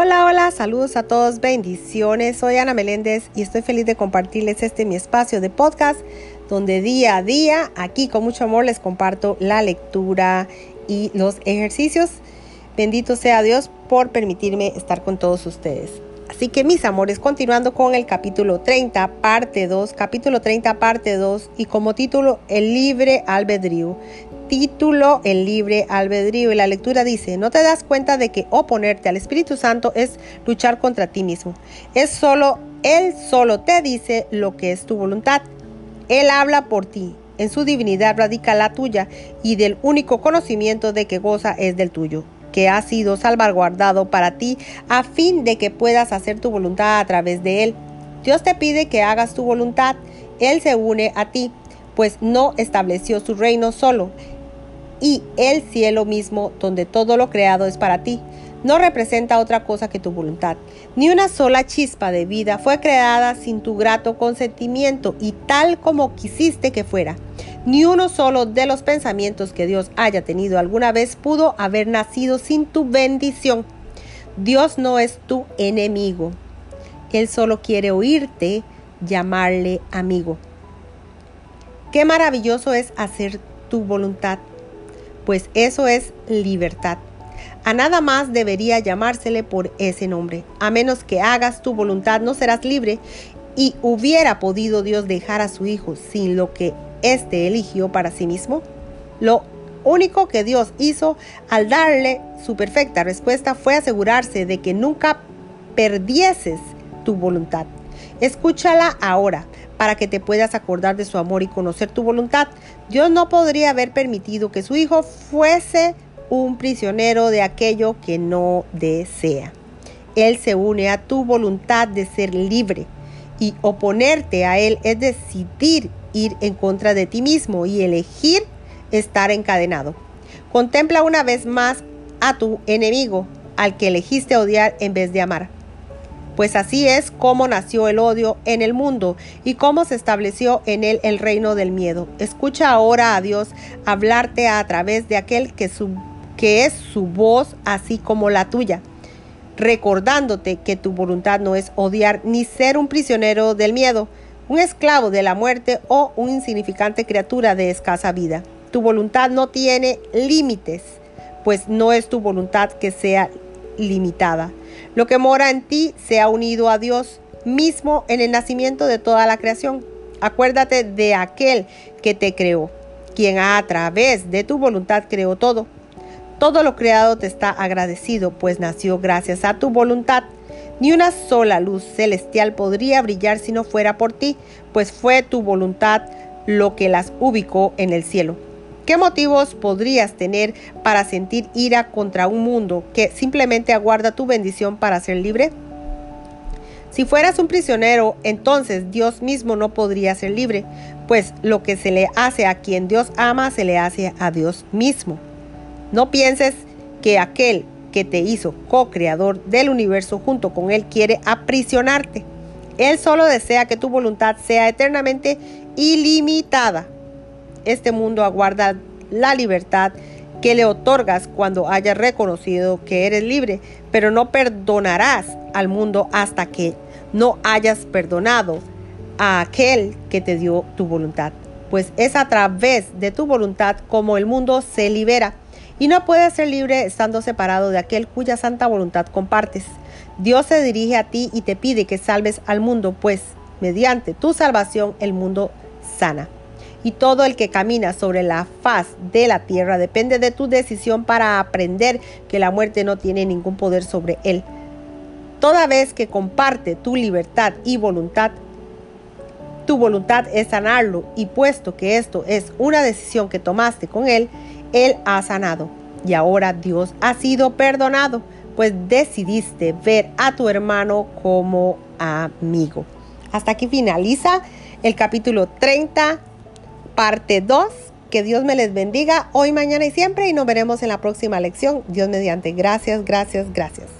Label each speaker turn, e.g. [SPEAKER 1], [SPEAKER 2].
[SPEAKER 1] Hola, hola, saludos a todos, bendiciones. Soy Ana Meléndez y estoy feliz de compartirles este mi espacio de podcast donde día a día, aquí con mucho amor, les comparto la lectura y los ejercicios. Bendito sea Dios por permitirme estar con todos ustedes. Así que mis amores, continuando con el capítulo 30, parte 2, capítulo 30, parte 2 y como título, el libre albedrío título El libre albedrío y la lectura dice, no te das cuenta de que oponerte al Espíritu Santo es luchar contra ti mismo. Es solo, Él solo te dice lo que es tu voluntad. Él habla por ti. En su divinidad radica la tuya y del único conocimiento de que goza es del tuyo que ha sido salvaguardado para ti a fin de que puedas hacer tu voluntad a través de él. Dios te pide que hagas tu voluntad. Él se une a ti, pues no estableció su reino solo y el cielo mismo, donde todo lo creado es para ti, no representa otra cosa que tu voluntad. Ni una sola chispa de vida fue creada sin tu grato consentimiento y tal como quisiste que fuera. Ni uno solo de los pensamientos que Dios haya tenido alguna vez pudo haber nacido sin tu bendición. Dios no es tu enemigo. Él solo quiere oírte llamarle amigo. Qué maravilloso es hacer tu voluntad pues eso es libertad. A nada más debería llamársele por ese nombre. A menos que hagas tu voluntad, no serás libre. Y hubiera podido Dios dejar a su Hijo sin lo que éste eligió para sí mismo. Lo único que Dios hizo al darle su perfecta respuesta fue asegurarse de que nunca perdieses tu voluntad. Escúchala ahora para que te puedas acordar de su amor y conocer tu voluntad. Dios no podría haber permitido que su hijo fuese un prisionero de aquello que no desea. Él se une a tu voluntad de ser libre y oponerte a Él es decidir ir en contra de ti mismo y elegir estar encadenado. Contempla una vez más a tu enemigo, al que elegiste odiar en vez de amar pues así es como nació el odio en el mundo y cómo se estableció en él el reino del miedo. Escucha ahora a Dios hablarte a través de aquel que, que es su voz así como la tuya recordándote que tu voluntad no es odiar ni ser un prisionero del miedo, un esclavo de la muerte o un insignificante criatura de escasa vida. Tu voluntad no tiene límites, pues no es tu voluntad que sea limitada. Lo que mora en ti se ha unido a Dios mismo en el nacimiento de toda la creación. Acuérdate de aquel que te creó, quien a través de tu voluntad creó todo. Todo lo creado te está agradecido, pues nació gracias a tu voluntad. Ni una sola luz celestial podría brillar si no fuera por ti, pues fue tu voluntad lo que las ubicó en el cielo. ¿Qué motivos podrías tener para sentir ira contra un mundo que simplemente aguarda tu bendición para ser libre? Si fueras un prisionero, entonces Dios mismo no podría ser libre, pues lo que se le hace a quien Dios ama se le hace a Dios mismo. No pienses que aquel que te hizo co-creador del universo junto con Él quiere aprisionarte. Él solo desea que tu voluntad sea eternamente ilimitada este mundo aguarda la libertad que le otorgas cuando hayas reconocido que eres libre, pero no perdonarás al mundo hasta que no hayas perdonado a aquel que te dio tu voluntad. Pues es a través de tu voluntad como el mundo se libera y no puedes ser libre estando separado de aquel cuya santa voluntad compartes. Dios se dirige a ti y te pide que salves al mundo, pues mediante tu salvación el mundo sana y todo el que camina sobre la faz de la tierra depende de tu decisión para aprender que la muerte no tiene ningún poder sobre él. Toda vez que comparte tu libertad y voluntad, tu voluntad es sanarlo y puesto que esto es una decisión que tomaste con él, él ha sanado y ahora Dios ha sido perdonado, pues decidiste ver a tu hermano como amigo. Hasta aquí finaliza el capítulo 30 parte 2. Que Dios me les bendiga hoy, mañana y siempre y nos veremos en la próxima lección. Dios mediante. Gracias, gracias, gracias.